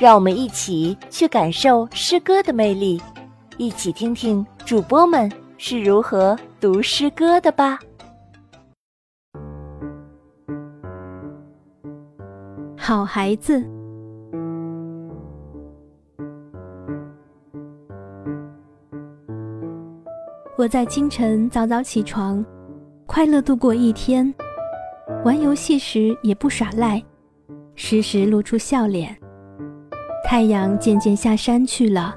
让我们一起去感受诗歌的魅力，一起听听主播们是如何读诗歌的吧。好孩子，我在清晨早早起床，快乐度过一天，玩游戏时也不耍赖。时时露出笑脸。太阳渐渐下山去了，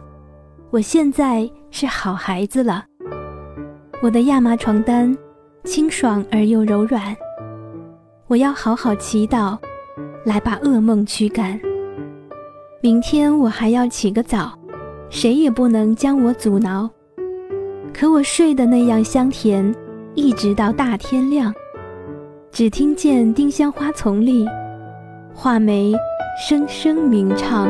我现在是好孩子了。我的亚麻床单清爽而又柔软。我要好好祈祷，来把噩梦驱赶。明天我还要起个早，谁也不能将我阻挠。可我睡得那样香甜，一直到大天亮。只听见丁香花丛里。画眉声声鸣唱。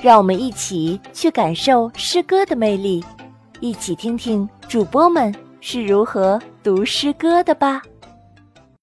让我们一起去感受诗歌的魅力，一起听听主播们是如何读诗歌的吧。